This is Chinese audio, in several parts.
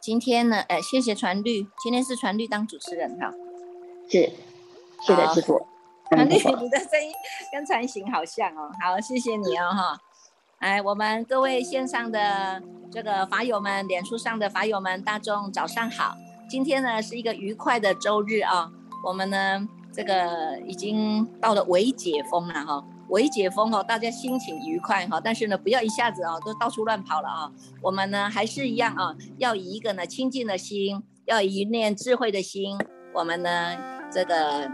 今天呢，呃，谢谢传绿，今天是传绿当主持人哈。是，谢谢，师傅。传绿，你的声音跟传行好像哦。好，谢谢你哦哈。哎，我们各位线上的这个法友们，脸书上的法友们，大众早上好。今天呢是一个愉快的周日啊，我们呢这个已经到了微解封了哈。微解封哦，大家心情愉快哈，但是呢，不要一下子哦，都到处乱跑了啊。我们呢还是一样啊，要以一个呢清净的心，要以一念智慧的心，我们呢这个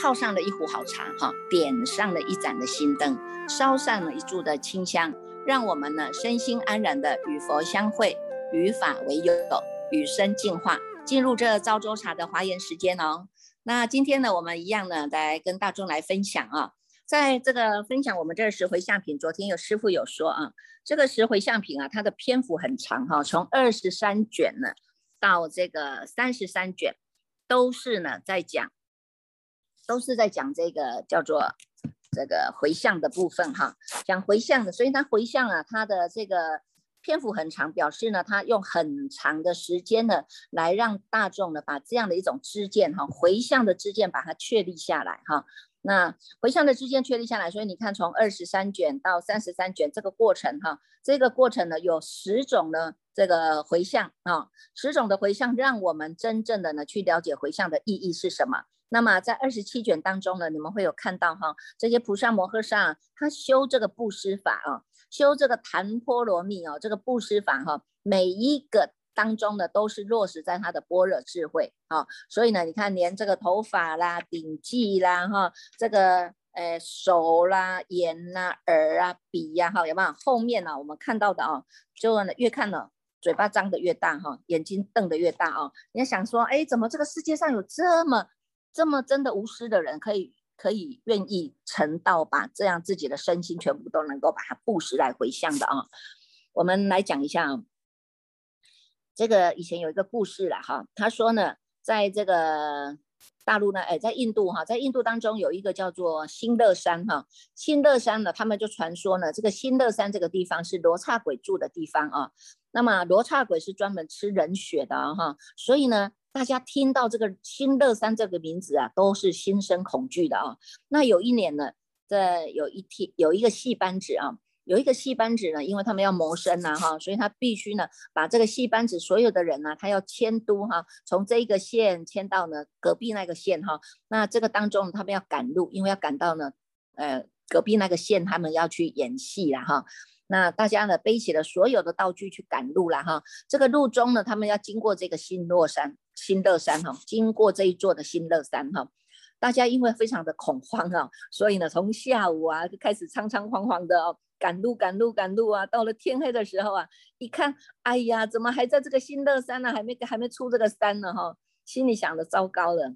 泡上了一壶好茶哈，点上了一盏的心灯，烧上了一柱的清香，让我们呢身心安然的与佛相会，与法为友，与生进化，进入这昭州茶的华严时间哦。那今天呢，我们一样呢，来跟大众来分享啊，在这个分享我们这十回相品，昨天有师傅有说啊，这个十回相品啊，它的篇幅很长哈，从二十三卷呢到这个三十三卷，都是呢在讲，都是在讲这个叫做这个回向的部分哈，讲回向的，所以它回向啊，它的这个。篇幅很长，表示呢，他用很长的时间呢，来让大众呢，把这样的一种知见哈，回向的知见，把它确立下来哈。那回向的知见确立下来，所以你看，从二十三卷到三十三卷这个过程哈，这个过程呢，有十种呢这个回向啊，十种的回向，让我们真正的呢去了解回向的意义是什么。那么在二十七卷当中呢，你们会有看到哈，这些菩萨摩诃萨他修这个布施法啊。修这个檀波罗蜜哦，这个布施法哈，每一个当中呢，都是落实在他的般若智慧啊。所以呢，你看连这个头发啦、顶髻啦哈，这个呃手啦、眼啦、耳啊、鼻呀哈，有没有？后面呢，我们看到的啊，就越看呢，嘴巴张得越大哈，眼睛瞪得越大啊。你要想说，哎，怎么这个世界上有这么这么真的无私的人可以？可以愿意成道，把这样自己的身心全部都能够把它布施来回向的啊。我们来讲一下，这个以前有一个故事了哈。他说呢，在这个大陆呢，哎，在印度哈，在印度当中有一个叫做新乐山哈。新乐山呢，他们就传说呢，这个新乐山这个地方是罗刹鬼住的地方啊。那么罗刹鬼是专门吃人血的哈，所以呢。大家听到这个新乐山这个名字啊，都是心生恐惧的啊。那有一年呢，在有一天有一个戏班子啊，有一个戏班子呢，因为他们要谋生呐哈，所以他必须呢把这个戏班子所有的人呢，他要迁都哈，从这一个县迁到呢隔壁那个县哈。那这个当中他们要赶路，因为要赶到呢，呃隔壁那个县他们要去演戏了哈。那大家呢背起了所有的道具去赶路了哈。这个路中呢，他们要经过这个新乐山。新乐山哈，经过这一座的新乐山哈，大家因为非常的恐慌啊，所以呢，从下午啊就开始仓仓皇皇的哦，赶路赶路赶路啊，到了天黑的时候啊，一看，哎呀，怎么还在这个新乐山呢？还没还没出这个山呢哈，心里想的糟糕了。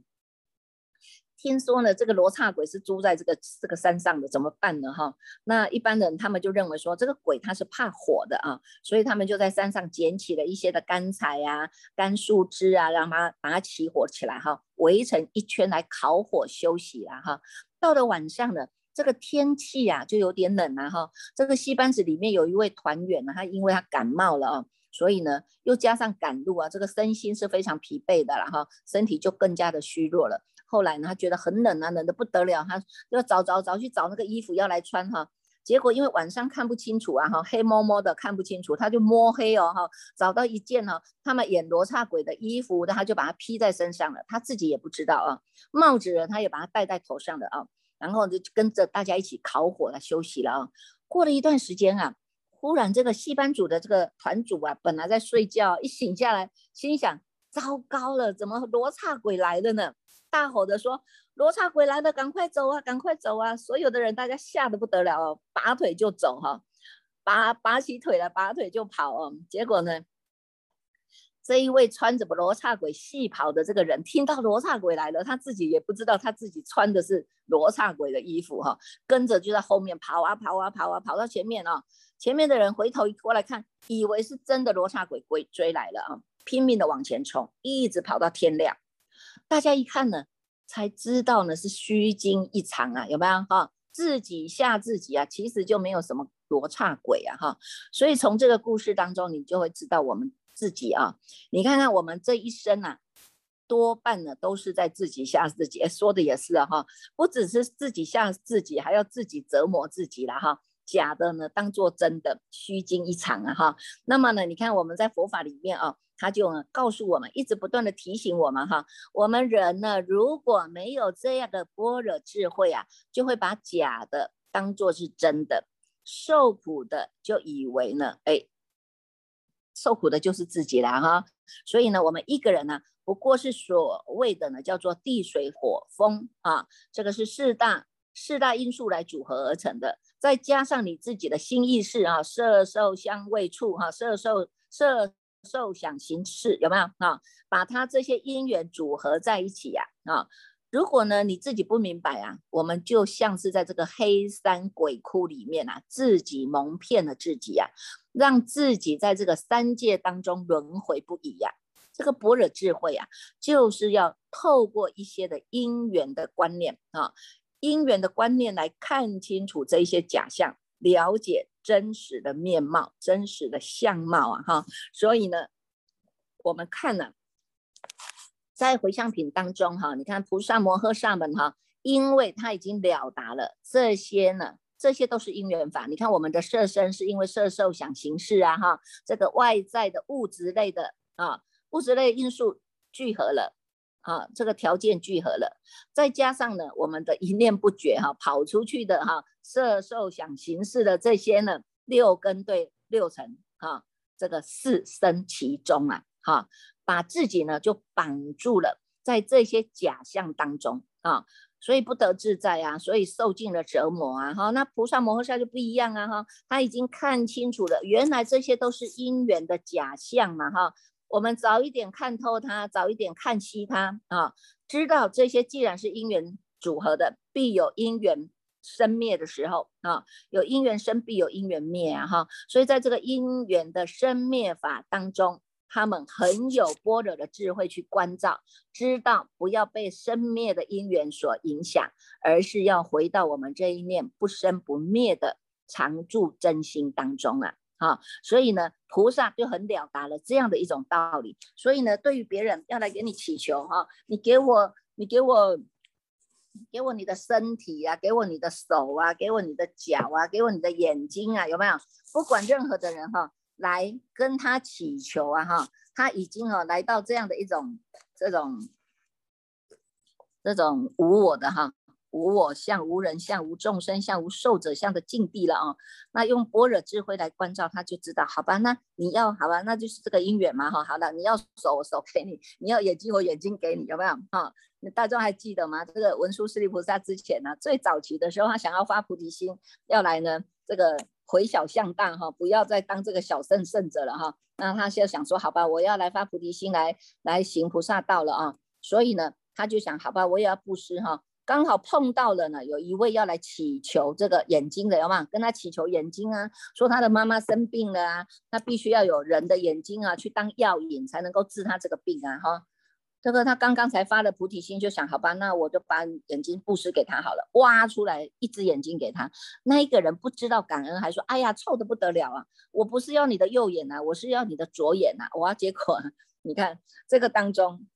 听说呢，这个罗刹鬼是住在这个这个山上的，怎么办呢？哈，那一般人他们就认为说，这个鬼他是怕火的啊，所以他们就在山上捡起了一些的干柴呀、干树枝啊，让它把它起火起来哈，围成一圈来烤火休息啦哈。到了晚上呢，这个天气啊就有点冷了哈。这个戏班子里面有一位团员呢，他因为他感冒了啊，所以呢又加上赶路啊，这个身心是非常疲惫的了哈，身体就更加的虚弱了。后来呢，他觉得很冷啊，冷的不得了，他要找找找去找那个衣服要来穿哈。结果因为晚上看不清楚啊哈，黑摸摸的看不清楚，他就摸黑哦哈，找到一件哈他们演罗刹鬼的衣服，他就把它披在身上了，他自己也不知道啊。帽子呢，他也把它戴在头上的啊，然后就跟着大家一起烤火了，休息了啊。过了一段时间啊，忽然这个戏班组的这个团主啊，本来在睡觉，一醒下来，心想：糟糕了，怎么罗刹鬼来了呢？大吼的说：“罗刹鬼来了，赶快走啊，赶快走啊！”所有的人，大家吓得不得了，拔腿就走哈，拔拔起腿来，拔腿就跑哦。结果呢，这一位穿着罗刹鬼戏袍的这个人，听到罗刹鬼来了，他自己也不知道他自己穿的是罗刹鬼的衣服哈，跟着就在后面跑啊跑啊跑啊，跑到前面啊，前面的人回头一过来看，以为是真的罗刹鬼鬼追来了啊，拼命的往前冲，一直跑到天亮。大家一看呢，才知道呢是虚惊一场啊，有没有哈？自己吓自己啊，其实就没有什么罗刹鬼啊哈。所以从这个故事当中，你就会知道我们自己啊。你看看我们这一生啊，多半呢都是在自己吓自己。说的也是啊哈，不只是自己吓自己，还要自己折磨自己了哈。假的呢当做真的，虚惊一场啊哈。那么呢，你看我们在佛法里面啊。他就告诉我们，一直不断的提醒我们哈，我们人呢，如果没有这样的般若智慧啊，就会把假的当做是真的，受苦的就以为呢，哎，受苦的就是自己了哈。所以呢，我们一个人呢，不过是所谓的呢，叫做地水火风啊，这个是四大四大因素来组合而成的，再加上你自己的心意识啊，色受香味触哈，色受色。受想行识有没有啊？把它这些因缘组合在一起呀啊！如果呢你自己不明白啊，我们就像是在这个黑山鬼窟里面啊，自己蒙骗了自己呀，让自己在这个三界当中轮回不已呀。这个般若智慧啊，就是要透过一些的因缘的观念啊，因缘的观念来看清楚这些假象，了解。真实的面貌，真实的相貌啊，哈，所以呢，我们看了在回向品当中哈，你看菩萨摩诃萨们哈，因为他已经了达了这些呢，这些都是因缘法。你看我们的色身是因为色受想行识啊，哈，这个外在的物质类的啊，物质类因素聚合了。啊，这个条件聚合了，再加上呢，我们的一念不绝哈，跑出去的哈，色受想行识的这些呢，六根对六尘哈，这个四生其中啊，哈，把自己呢就绑住了，在这些假象当中啊，所以不得自在啊，所以受尽了折磨啊，哈，那菩萨摩诃萨就不一样啊，哈，他已经看清楚了，原来这些都是因缘的假象嘛，哈。我们早一点看透它，早一点看清它啊！知道这些既然是因缘组合的，必有因缘生灭的时候啊，有因缘生，必有因缘灭啊！哈，所以在这个因缘的生灭法当中，他们很有般若的智慧去关照，知道不要被生灭的因缘所影响，而是要回到我们这一念不生不灭的常住真心当中啊！啊，所以呢，菩萨就很了达了这样的一种道理。所以呢，对于别人要来给你祈求哈，你给我，你给我，给我你的身体啊，给我你的手啊，给我你的脚啊，给我你的眼睛啊，有没有？不管任何的人哈，来跟他祈求啊哈，他已经啊来到这样的一种这种这种无我的哈。无我相、无人相、无众生相、无寿者相的境地了啊！那用般若智慧来关照，他就知道，好吧？那你要好吧？那就是这个因缘嘛，哈。好了，你要手，我手给你；你要眼睛，我眼睛给你，有没有？哈，那大众还记得吗？这个文殊师利菩萨之前呢，最早期的时候，他想要发菩提心，要来呢，这个回小向大哈，不要再当这个小圣圣者了哈。那他现在想说，好吧，我要来发菩提心，来来行菩萨道了啊。所以呢，他就想，好吧，我也要布施哈。刚好碰到了呢，有一位要来祈求这个眼睛的，有吗？跟他祈求眼睛啊，说他的妈妈生病了啊，那必须要有人的眼睛啊，去当药引才能够治他这个病啊，哈。这个他刚刚才发了菩提心，就想好吧，那我就把眼睛布施给他好了，挖出来一只眼睛给他。那一个人不知道感恩，还说，哎呀，臭的不得了啊！我不是要你的右眼呐，我是要你的左眼呐。哇，结果你看这个当中。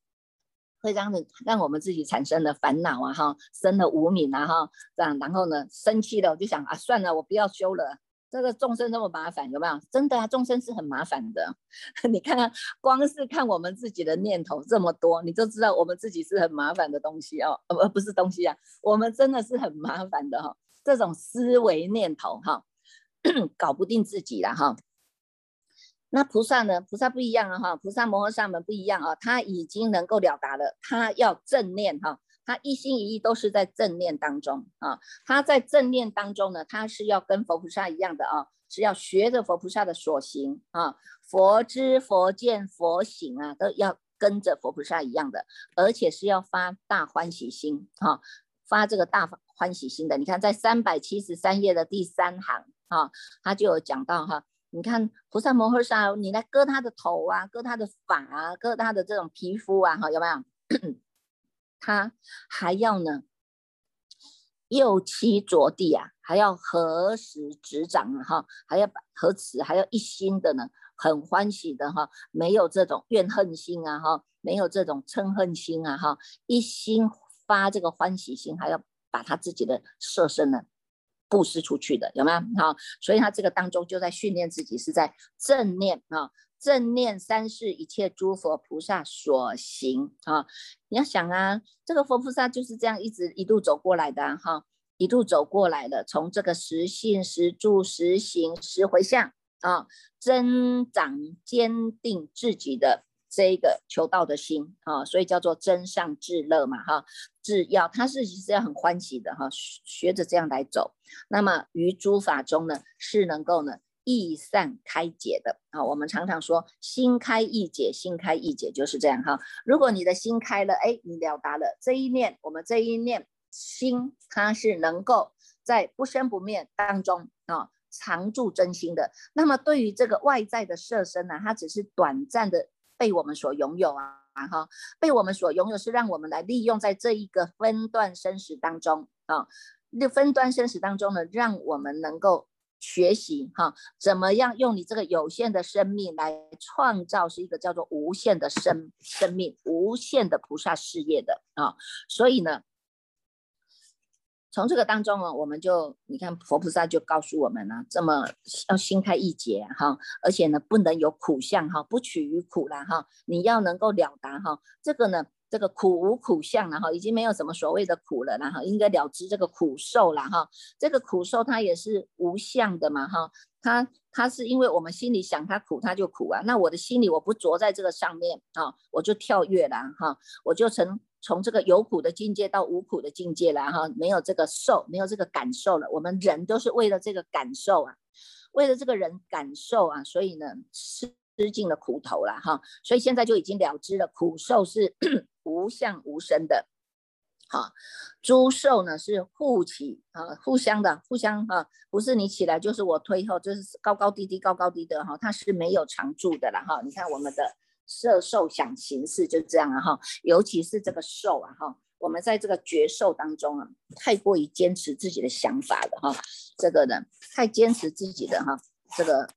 会让的让我们自己产生了烦恼啊哈，生了无名啊哈，这样然后呢生气了我就想啊算了我不要修了，这个众生这么麻烦有没有？真的啊，众生是很麻烦的。你看看光是看我们自己的念头这么多，你就知道我们自己是很麻烦的东西哦，呃不是东西啊，我们真的是很麻烦的哈，这种思维念头哈，搞不定自己了哈。那菩萨呢？菩萨不一样啊，哈，菩萨摩诃萨们不一样啊，他已经能够了达了，他要正念哈，他一心一意都是在正念当中啊，他在正念当中呢，他是要跟佛菩萨一样的啊，是要学着佛菩萨的所行啊，佛知佛见佛行啊，都要跟着佛菩萨一样的，而且是要发大欢喜心哈，发这个大欢喜心的。你看在三百七十三页的第三行啊，他就有讲到哈。你看菩萨摩诃萨，你来割他的头啊，割他的发啊，割他的这种皮肤啊，哈，有没有？他还要呢，右膝着地啊，还要合十指掌啊，哈，还要合持，还要一心的呢，很欢喜的哈，没有这种怨恨心啊，哈，没有这种嗔恨心啊，哈，一心发这个欢喜心，还要把他自己的色身呢布施出去的，有没有？好，所以他这个当中就在训练自己，是在正念啊。正念三世一切诸佛菩萨所行啊！你要想啊，这个佛菩萨就是这样一直一路走过来的哈，一路走过来的，从这个实信、实住、实行、实回向啊，增长坚定自己的这一个求道的心啊，所以叫做真上至乐嘛哈，至要他是其实要很欢喜的哈，学着这样来走，那么于诸法中呢，是能够呢。易散开解的啊，我们常常说心开易解，心开易解就是这样哈。如果你的心开了，哎，你了达了这一念，我们这一念心，它是能够在不生不灭当中啊常住真心的。那么对于这个外在的色身呢，它只是短暂的被我们所拥有啊哈，被我们所拥有是让我们来利用在这一个分段生死当中啊，那分段生死当中呢，让我们能够。学习哈，怎么样用你这个有限的生命来创造是一个叫做无限的生生命，无限的菩萨事业的啊。所以呢，从这个当中啊，我们就你看佛菩萨就告诉我们了，这么要心开意解哈，而且呢不能有苦相哈，不取于苦了哈，你要能够了达哈，这个呢。这个苦无苦相了哈，已经没有什么所谓的苦了然后应该了知这个苦受了哈。这个苦受它也是无相的嘛哈，它它是因为我们心里想它苦，它就苦啊。那我的心里我不着在这个上面啊，我就跳跃了哈，我就成从这个有苦的境界到无苦的境界了哈，没有这个受，没有这个感受了。我们人都是为了这个感受啊，为了这个人感受啊，所以呢吃吃尽了苦头了哈。所以现在就已经了知了，苦受是。无相无生的，好，诸受呢是互起啊，互相的，互相哈，不是你起来就是我推后，就是高高低低，高高低的哈，它是没有常住的了哈。你看我们的色受想行识就这样了哈，尤其是这个受啊哈，我们在这个绝受当中啊，太过于坚持自己的想法了哈，这个呢太坚持自己的哈，这个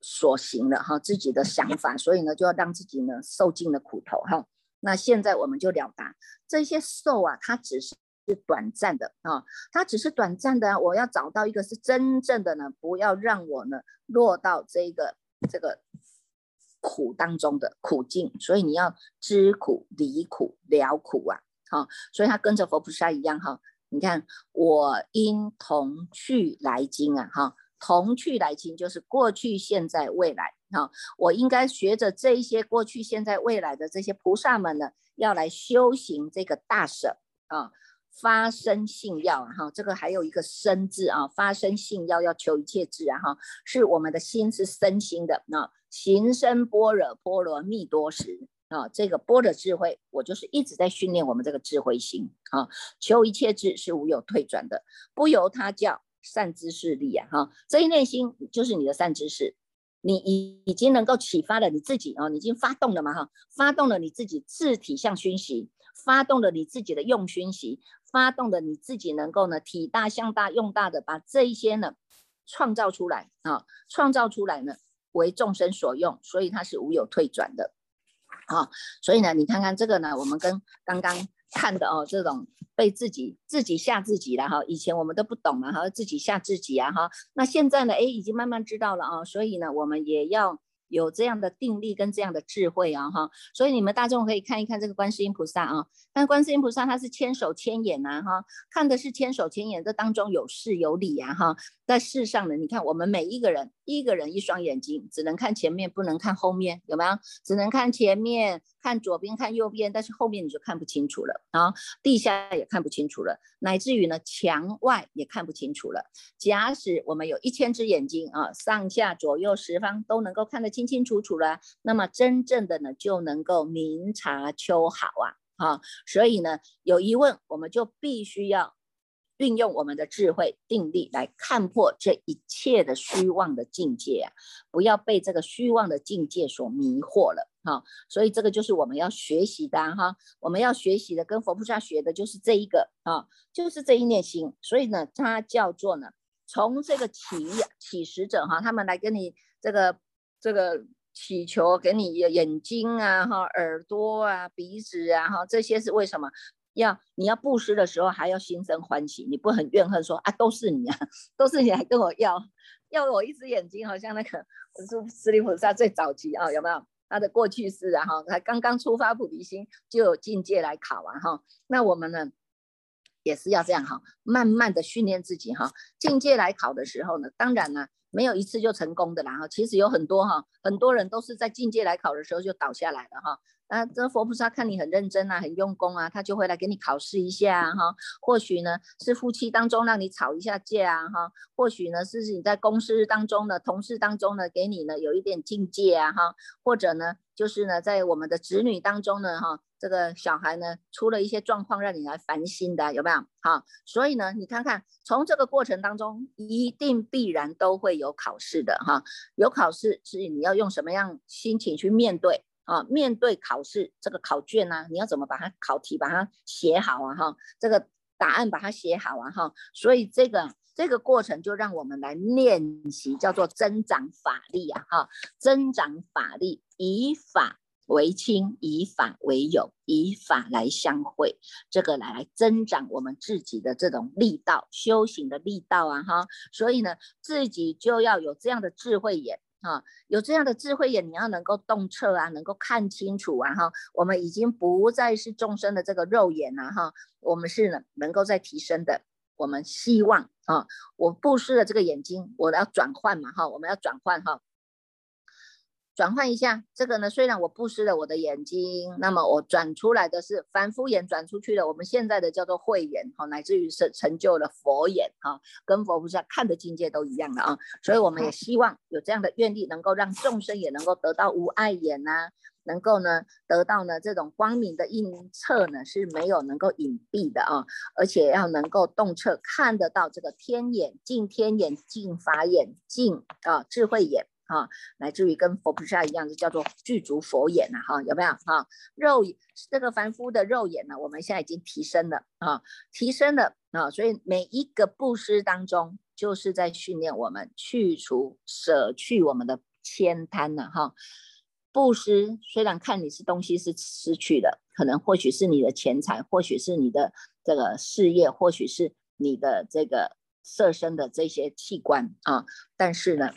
所行了哈，自己的想法，所以呢就要让自己呢受尽了苦头哈。那现在我们就了达这些受啊，它只是是短暂的啊，它只是短暂的。我要找到一个是真正的呢，不要让我呢落到这个这个苦当中的苦境。所以你要知苦、离苦、了苦啊，好，所以他跟着佛菩萨一样哈。你看，我因同去来经啊，哈。同去来经就是过去、现在、未来啊！我应该学着这一些过去、现在、未来的这些菩萨们呢，要来修行这个大舍啊，发生信要啊哈！这个还有一个生字啊，发生信要要求一切智啊哈，是我们的心是身心的啊，行深般若波罗蜜多时啊，这个般若智慧，我就是一直在训练我们这个智慧心啊，求一切智是无有退转的，不由他教。善知识力啊，哈，这一念心就是你的善知识，你已已经能够启发了你自己啊，你已经发动了嘛，哈，发动了你自己自体向熏习，发动了你自己的用熏习，发动了你自己能够呢体大向大用大的把这一些呢创造出来啊，创造出来呢为众生所用，所以它是无有退转的，啊，所以呢，你看看这个呢，我们跟刚刚。看的哦，这种被自己自己吓自己了哈，以前我们都不懂嘛哈，自己吓自己啊哈，那现在呢，哎，已经慢慢知道了啊，所以呢，我们也要。有这样的定力跟这样的智慧啊哈，所以你们大众可以看一看这个观世音菩萨啊，但观世音菩萨他是千手千眼呐哈，看的是千手千眼，这当中有事有理啊哈，在世上的，你看我们每一个人，一个人一双眼睛，只能看前面，不能看后面，有没有？只能看前面，看左边，看右边，但是后面你就看不清楚了啊，地下也看不清楚了，乃至于呢墙外也看不清楚了。假使我们有一千只眼睛啊，上下左右十方都能够看得。清清楚楚了，那么真正的呢就能够明察秋毫啊，啊，所以呢有疑问我们就必须要运用我们的智慧定力来看破这一切的虚妄的境界啊，不要被这个虚妄的境界所迷惑了哈。所以这个就是我们要学习的哈，我们要学习的跟佛菩萨学的就是这一个啊，就是这一念心。所以呢，它叫做呢，从这个起起始者哈，他们来跟你这个这个祈求，给你眼睛啊哈、耳朵啊、鼻子啊哈，这些是为什么？要你要布施的时候，还要心生欢喜，你不很怨恨说啊，都是你啊，都是你来跟我要，要我一只眼睛，好像那个是释利菩萨最早期啊，有没有？他的过去式啊，哈，他刚刚出发菩提心，就有境界来考啊，哈，那我们呢，也是要这样哈，慢慢的训练自己哈，境界来考的时候呢，当然呢，没有一次就成功的啦，哈，其实有很多哈，很多人都是在境界来考的时候就倒下来了哈。那，这佛菩萨看你很认真啊，很用功啊，他就会来给你考试一下哈。或许呢是夫妻当中让你吵一下架啊哈，或许呢是你在公司当中的，同事当中呢给你呢有一点境界啊哈，或者呢就是呢在我们的子女当中呢哈，这个小孩呢出了一些状况让你来烦心的有没有？好，所以呢你看看从这个过程当中一定必然都会有考试的哈，有考试是你要用什么样心情去面对？啊，面对考试这个考卷呢，你要怎么把它考题把它写好啊？哈，这个答案把它写好啊？哈，所以这个这个过程就让我们来练习，叫做增长法力啊！哈，增长法力，以法为亲，以法为友，以法来相会，这个来来增长我们自己的这种力道，修行的力道啊！哈，所以呢，自己就要有这样的智慧眼。啊，有这样的智慧眼，你要能够洞彻啊，能够看清楚啊，哈，我们已经不再是众生的这个肉眼了，哈，我们是能能够在提升的，我们希望啊，我布施的这个眼睛，我要转换嘛，哈，我们要转换哈。转换一下这个呢，虽然我布施了我的眼睛，那么我转出来的是凡夫眼转出去的，我们现在的叫做慧眼哈，乃至于是成就了佛眼哈，跟佛菩萨看的境界都一样的啊，所以我们也希望有这样的愿力，能够让众生也能够得到无碍眼呐，能够呢得到呢这种光明的映彻呢是没有能够隐蔽的啊，而且要能够洞彻看得到这个天眼、净天眼、净法眼、净啊智慧眼。哈，乃至于跟佛菩萨一样，就叫做具足佛眼呐，哈，有没有？哈，肉这个凡夫的肉眼呢，我们现在已经提升了啊，提升了啊，所以每一个布施当中，就是在训练我们去除、舍去我们的悭贪了哈。布施虽然看你是东西是失去的，可能或许是你的钱财，或许是你的这个事业，或许是你的这个色身的这些器官啊，但是呢。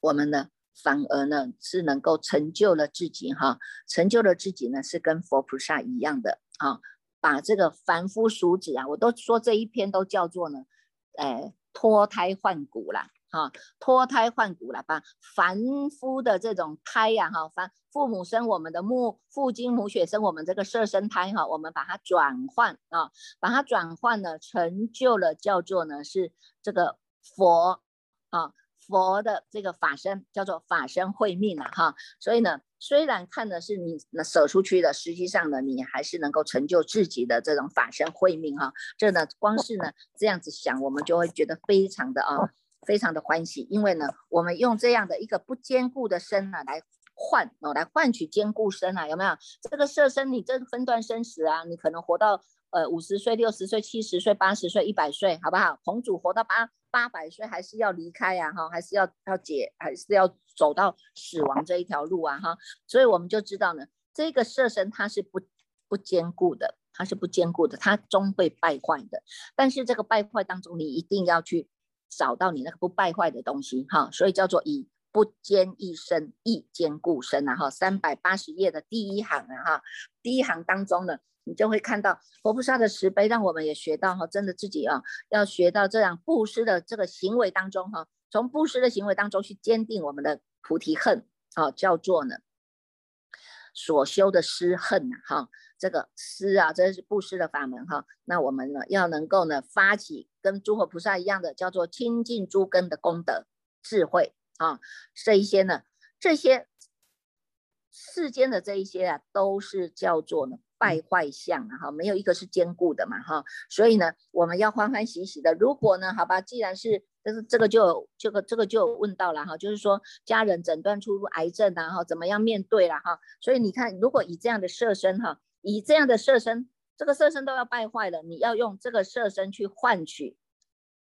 我们呢，反而呢是能够成就了自己哈，成就了自己呢是跟佛菩萨一样的啊，把这个凡夫俗子啊，我都说这一篇都叫做呢，哎脱胎换骨了哈，脱胎换骨了，把凡夫的这种胎呀哈，凡父母生我们的母父精母血生我们这个色身胎哈，我们把它转换啊，把它转换呢，成就了叫做呢是这个佛啊。佛的这个法身叫做法身慧命了哈，所以呢，虽然看的是你那舍出去的，实际上呢，你还是能够成就自己的这种法身慧命哈。这呢，光是呢这样子想，我们就会觉得非常的啊，非常的欢喜，因为呢，我们用这样的一个不坚固的身呢来换哦，来换取坚固身啊，有没有？这个色身你这分段生死啊，你可能活到呃五十岁、六十岁、七十岁、八十岁、一百岁，好不好？红主活到八。八百岁还是要离开呀，哈，还是要要解，还是要走到死亡这一条路啊，哈，所以我们就知道呢，这个色身它是不不坚固的，它是不坚固的，它终会败坏的。但是这个败坏当中，你一定要去找到你那个不败坏的东西，哈，所以叫做以不坚一身，亦坚固身啊，哈，三百八十页的第一行啊，哈，第一行当中呢。你就会看到佛菩萨的慈悲，让我们也学到哈，真的自己啊，要学到这样布施的这个行为当中哈，从布施的行为当中去坚定我们的菩提恨啊，叫做呢所修的施恨呐哈，这个施啊，这是布施的法门哈，那我们呢要能够呢发起跟诸佛菩萨一样的叫做清净诸根的功德智慧啊，这一些呢这些世间的这一些啊，都是叫做呢。败坏相啊，哈，没有一个是坚固的嘛，哈，所以呢，我们要欢欢喜喜的。如果呢，好吧，既然是，就是这个就这个这个就问到了哈，就是说家人诊断出癌症啊，哈，怎么样面对了哈？所以你看，如果以这样的色身哈，以这样的色身，这个色身都要败坏了，你要用这个色身去换取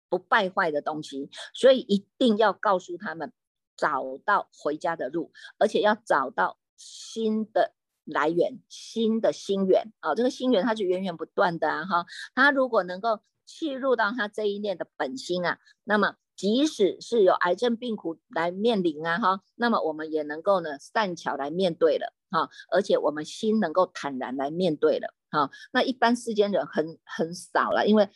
不败坏的东西，所以一定要告诉他们找到回家的路，而且要找到新的。来源新的心源啊，这个心源它是源源不断的啊哈，它如果能够切入到它这一念的本心啊，那么即使是有癌症病苦来面临啊哈，那么我们也能够呢善巧来面对了哈，而且我们心能够坦然来面对了哈。那一般世间人很很少了，因为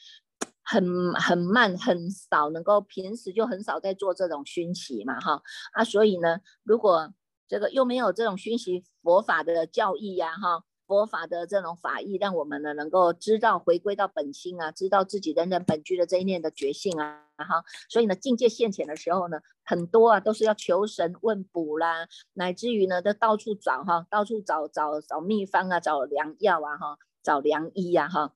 很很慢很少能够平时就很少在做这种熏习嘛哈啊，所以呢，如果这个又没有这种熏习佛法的教义呀，哈，佛法的这种法义，让我们呢能够知道回归到本心啊，知道自己人人本具的这一念的觉性啊，哈，所以呢境界现前的时候呢，很多啊都是要求神问卜啦，乃至于呢都到处找哈，到处找找找秘方啊，找良药啊，哈，找良医呀，哈。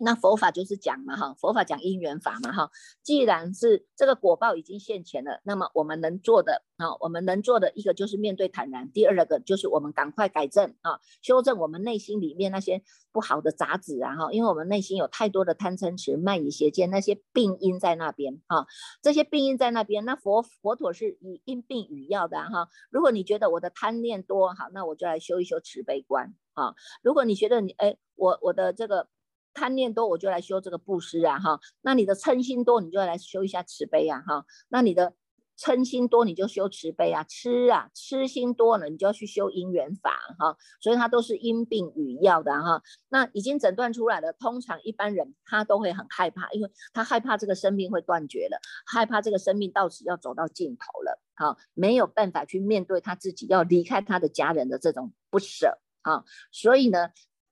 那佛法就是讲嘛哈，佛法讲因缘法嘛哈。既然是这个果报已经现前了，那么我们能做的啊，我们能做的一个就是面对坦然，第二个就是我们赶快改正啊，修正我们内心里面那些不好的杂质啊哈，因为我们内心有太多的贪嗔痴慢疑邪见那些病因在那边哈，这些病因在那边，那佛佛陀是以因病与药的哈。如果你觉得我的贪念多好，那我就来修一修慈悲观啊。如果你觉得你哎我我的这个。贪念多，我就来修这个布施啊，哈。那你的嗔心多，你就来修一下慈悲啊，哈。那你的嗔心多，你就修慈悲啊。痴啊，痴心多了，你就要去修因缘法，哈。所以它都是因病与药的，哈。那已经诊断出来了，通常一般人他都会很害怕，因为他害怕这个生命会断绝了，害怕这个生命到此要走到尽头了，哈，没有办法去面对他自己要离开他的家人的这种不舍，啊。所以呢。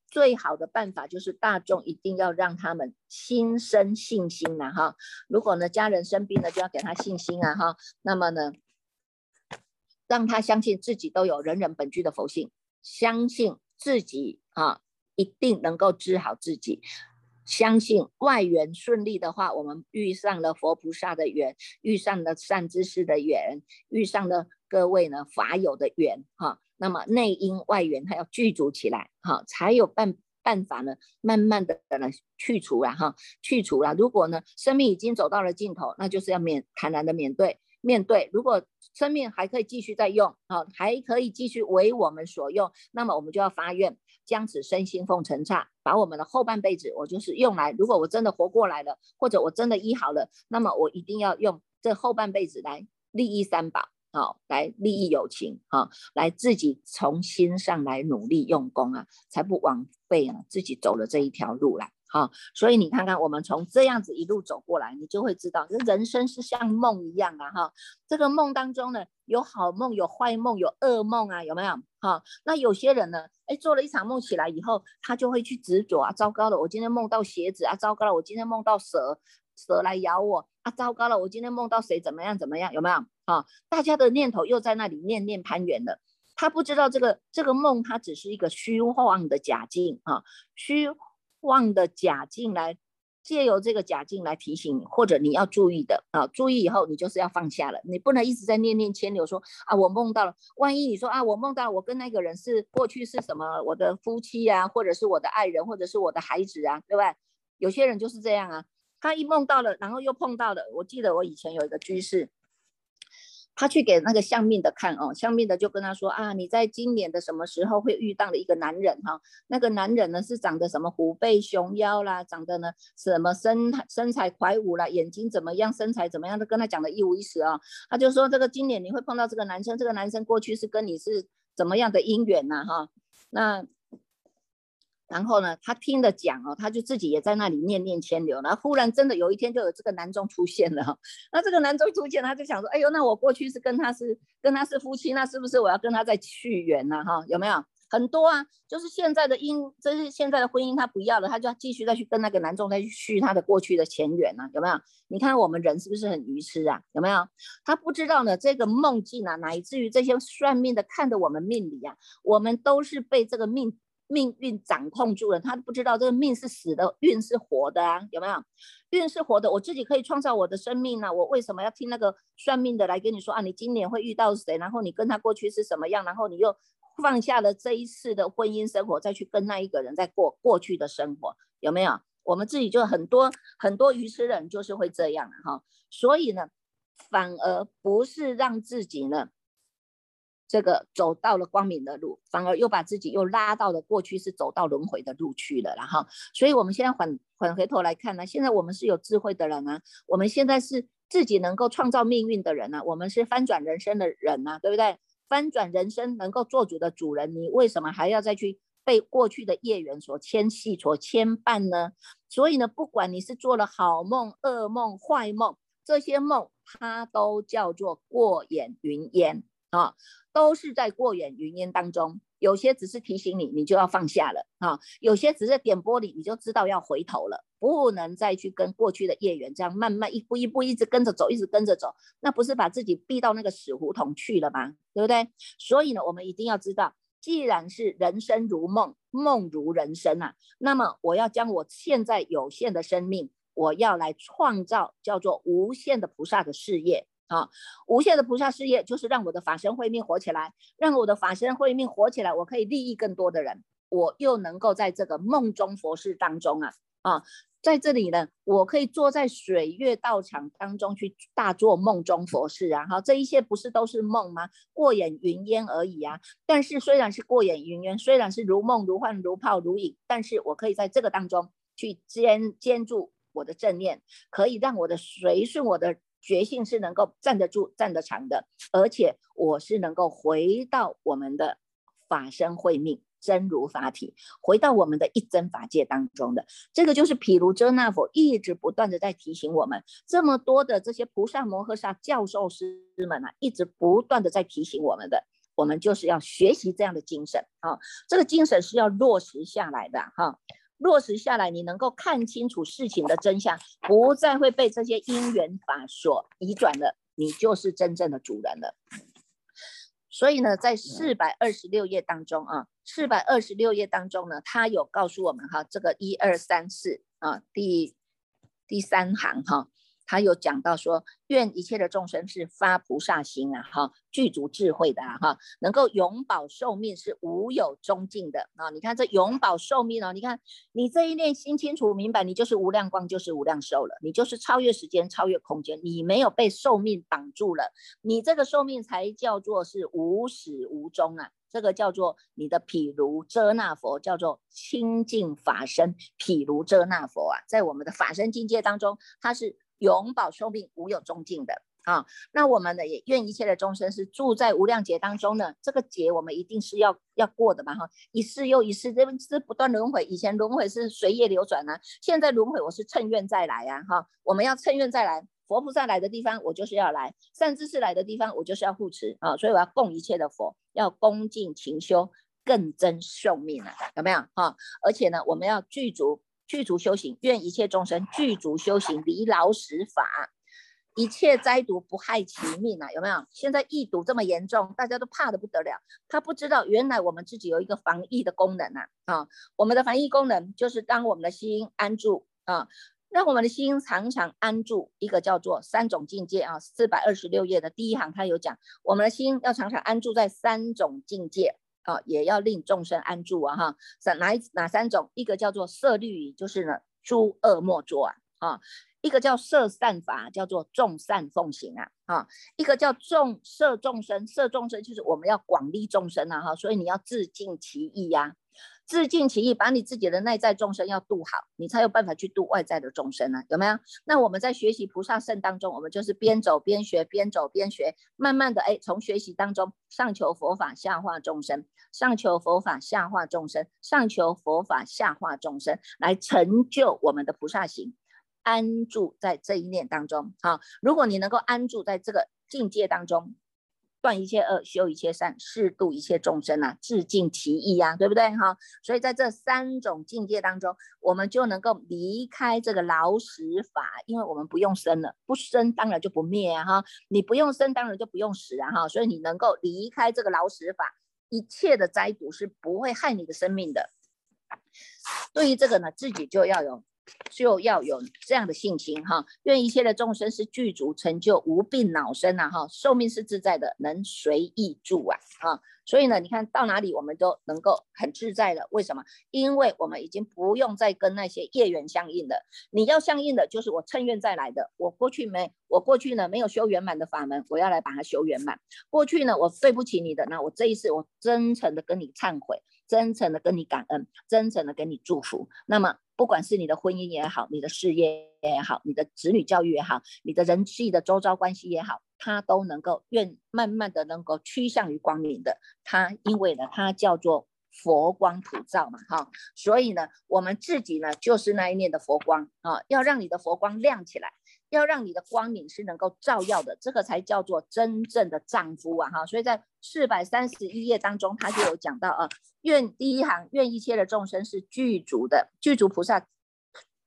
最好的办法就是大众一定要让他们心生信心呐哈。如果呢家人生病了，就要给他信心啊哈。那么呢，让他相信自己都有人人本具的佛性，相信自己啊一定能够治好自己，相信外缘顺利的话，我们遇上了佛菩萨的缘，遇上了善知识的缘，遇上了各位呢法友的缘哈。那么内因外缘它要具足起来，哈，才有办办法呢，慢慢的呢去除了哈，去除了。如果呢生命已经走到了尽头，那就是要面坦然的面对面对。如果生命还可以继续再用，啊，还可以继续为我们所用，那么我们就要发愿，将此身心奉承刹，把我们的后半辈子，我就是用来，如果我真的活过来了，或者我真的医好了，那么我一定要用这后半辈子来利益三宝。好，来利益友情，哈，来自己从心上来努力用功啊，才不枉费啊自己走了这一条路啦，哈。所以你看看，我们从这样子一路走过来，你就会知道，这人生是像梦一样啊，哈。这个梦当中呢，有好梦，有坏梦，有噩梦啊，有没有？哈，那有些人呢，哎，做了一场梦起来以后，他就会去执着啊，糟糕了，我今天梦到鞋子啊，糟糕了，我今天梦到蛇。蛇来咬我啊！糟糕了，我今天梦到谁怎么样怎么样？有没有啊？大家的念头又在那里念念攀缘了。他不知道这个这个梦，它只是一个虚妄的假境啊，虚妄的假境来借由这个假境来提醒你，或者你要注意的啊。注意以后，你就是要放下了，你不能一直在念念牵流，说啊，我梦到了。万一你说啊，我梦到我跟那个人是过去是什么，我的夫妻啊，或者是我的爱人，或者是我的孩子啊，对不对？有些人就是这样啊。他一梦到了，然后又碰到了。我记得我以前有一个居士，他去给那个相命的看哦，相命的就跟他说啊，你在今年的什么时候会遇到了一个男人哈？那个男人呢是长得什么虎背熊腰啦，长得呢什么身身材魁梧啦，眼睛怎么样，身材怎么样，都跟他讲的一五一十啊。他就说这个今年你会碰到这个男生，这个男生过去是跟你是怎么样的姻缘呐哈？那。然后呢，他听着讲哦，他就自己也在那里念念牵流。然后忽然真的有一天就有这个男中出现了。那这个男中出现，他就想说：“哎呦，那我过去是跟他是跟他是夫妻，那是不是我要跟他再续缘呢？哈，有没有很多啊？就是现在的姻，这是现在的婚姻，他不要了，他就要继续再去跟那个男中再去续他的过去的前缘呢？有没有？你看我们人是不是很愚痴啊？有没有？他不知道呢，这个梦境啊，乃至于这些算命的看的我们命理啊，我们都是被这个命。命运掌控住了，他不知道这个命是死的，运是活的啊，有没有？运是活的，我自己可以创造我的生命呢，我为什么要听那个算命的来跟你说啊？你今年会遇到谁？然后你跟他过去是什么样？然后你又放下了这一次的婚姻生活，再去跟那一个人在过过去的生活，有没有？我们自己就很多很多愚痴人就是会这样哈，所以呢，反而不是让自己呢。这个走到了光明的路，反而又把自己又拉到了过去是走到轮回的路去了，然后，所以我们现在缓缓回头来看呢，现在我们是有智慧的人啊，我们现在是自己能够创造命运的人啊，我们是翻转人生的人啊，对不对？翻转人生能够做主的主人，你为什么还要再去被过去的业缘所牵系、所牵绊呢？所以呢，不管你是做了好梦、噩梦、坏梦，这些梦它都叫做过眼云烟。啊，都是在过眼云烟当中，有些只是提醒你，你就要放下了啊；有些只是点拨你，你就知道要回头了，不能再去跟过去的业缘这样慢慢一步一步一直跟着走，一直跟着走，那不是把自己逼到那个死胡同去了吗？对不对？所以呢，我们一定要知道，既然是人生如梦，梦如人生啊，那么我要将我现在有限的生命，我要来创造叫做无限的菩萨的事业。啊，无限的菩萨事业就是让我的法身慧命活起来，让我的法身慧命活起来，我可以利益更多的人，我又能够在这个梦中佛事当中啊啊，在这里呢，我可以坐在水月道场当中去大做梦中佛事啊，哈，这一切不是都是梦吗？过眼云烟而已啊。但是虽然是过眼云烟，虽然是如梦如幻如泡如影，但是我可以在这个当中去坚坚住我的正念，可以让我的随顺我的。觉性是能够站得住、站得长的，而且我是能够回到我们的法身慧命真如法体，回到我们的一真法界当中的。这个就是毗卢遮那佛一直不断的在提醒我们，这么多的这些菩萨摩诃萨教授师们啊，一直不断的在提醒我们的，我们就是要学习这样的精神啊，这个精神是要落实下来的哈。落实下来，你能够看清楚事情的真相，不再会被这些因缘法所移转了，你就是真正的主人了。所以呢，在四百二十六页当中啊，四百二十六页当中呢，他有告诉我们哈，这个一二三四啊，第第三行哈。他有讲到说，愿一切的众生是发菩萨心啊，哈，具足智慧的啊，哈，能够永保寿命是无有终尽的啊。你看这永保寿命哦，你看你这一念心清楚明白，你就是无量光，就是无量寿了，你就是超越时间，超越空间，你没有被寿命绑住了，你这个寿命才叫做是无始无终啊。这个叫做你的毗卢遮那佛，叫做清净法身毗卢遮那佛啊，在我们的法身境界当中，它是。永保寿命无有终尽的啊，那我们呢也愿一切的众生是住在无量劫当中呢，这个劫我们一定是要要过的嘛哈，一世又一世，这是不断轮回，以前轮回是随业流转啊，现在轮回我是趁愿再来呀哈，我们要趁愿再来，佛菩萨来的地方我就是要来，善知识来的地方我就是要护持啊，所以我要供一切的佛，要恭敬勤修，更增寿命啊，有没有哈？而且呢，我们要具足。具足修行，愿一切众生具足修行，离劳死法，一切灾毒不害其命啊！有没有？现在疫毒这么严重，大家都怕的不得了。他不知道，原来我们自己有一个防疫的功能啊！啊，我们的防疫功能就是当我们的心安住啊，让我们的心常常安住。一个叫做三种境界啊，四百二十六页的第一行，他有讲，我们的心要常常安住在三种境界。啊，也要令众生安住啊！哈，三哪哪三种？一个叫做色律就是呢，诸恶莫作啊！哈，一个叫色善法，叫做众善奉行啊！哈，一个叫众色众生，色众生就是我们要广利众生啊！哈，所以你要自尽其意呀。自尽其意，把你自己的内在众生要度好，你才有办法去度外在的众生啊，有没有？那我们在学习菩萨圣当中，我们就是边走边学，边走边学，慢慢的，哎，从学习当中上求佛法，下化众生，上求佛法，下化众生，上求佛法，下化众生，来成就我们的菩萨行，安住在这一念当中。好，如果你能够安住在这个境界当中。断一切恶，修一切善，适度一切众生啊，致尽其意呀，对不对哈？所以在这三种境界当中，我们就能够离开这个老死法，因为我们不用生了，不生当然就不灭啊哈。你不用生，当然就不用死啊哈。所以你能够离开这个老死法，一切的灾毒是不会害你的生命的对于这个呢，自己就要有。就要有这样的信心哈，愿一切的众生是具足成就无病恼生呐哈，寿命是自在的，能随意住啊哈，所以呢，你看到哪里我们都能够很自在的，为什么？因为我们已经不用再跟那些业缘相应的，你要相应的就是我趁愿再来的，我过去没，我过去呢没有修圆满的法门，我要来把它修圆满。过去呢我对不起你的，那我这一次我真诚的跟你忏悔，真诚的跟你感恩，真诚的给你祝福。那么。不管是你的婚姻也好，你的事业也好，你的子女教育也好，你的人际的周遭关系也好，它都能够愿慢慢的能够趋向于光明的。它因为呢，它叫做佛光普照嘛，哈，所以呢，我们自己呢就是那一面的佛光啊，要让你的佛光亮起来。要让你的光明是能够照耀的，这个才叫做真正的丈夫啊！哈，所以在四百三十一页当中，他就有讲到啊，愿第一行，愿一切的众生是具足的，具足菩萨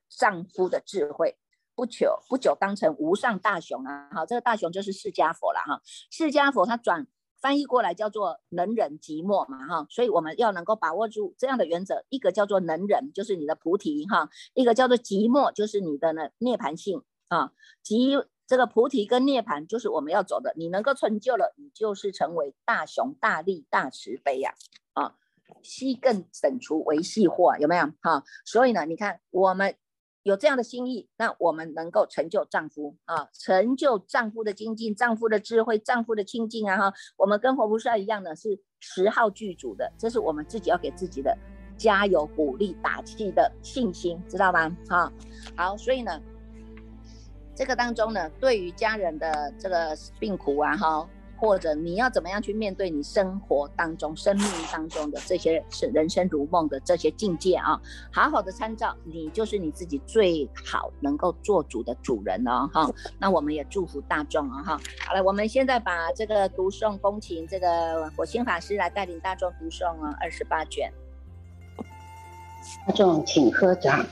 丈夫的智慧，不久不久当成无上大雄啊！哈，这个大雄就是释迦佛了哈，释迦佛他转翻译过来叫做能忍寂默嘛哈，所以我们要能够把握住这样的原则，一个叫做能忍，就是你的菩提哈，一个叫做寂默，就是你的呢涅槃性。啊，即这个菩提跟涅盘就是我们要走的。你能够成就了，你就是成为大雄大力大慈悲呀！啊，悉更省除为细惑，有没有？哈，所以呢，你看我们有这样的心意，那我们能够成就丈夫啊，成就丈夫的精进、丈夫的智慧、丈夫的清净啊！哈，我们跟活菩萨一样呢，是十号具足的，这是我们自己要给自己的加油、鼓励、打气的信心，知道吗？哈，好，所以呢。这个当中呢，对于家人的这个病苦啊，哈，或者你要怎么样去面对你生活当中、生命当中的这些是人生如梦的这些境界啊，好好的参照，你就是你自己最好能够做主的主人了哈。那我们也祝福大众啊哈。好了，我们现在把这个读诵恭请这个火星法师来带领大众读诵啊，二十八卷。大众请喝掌。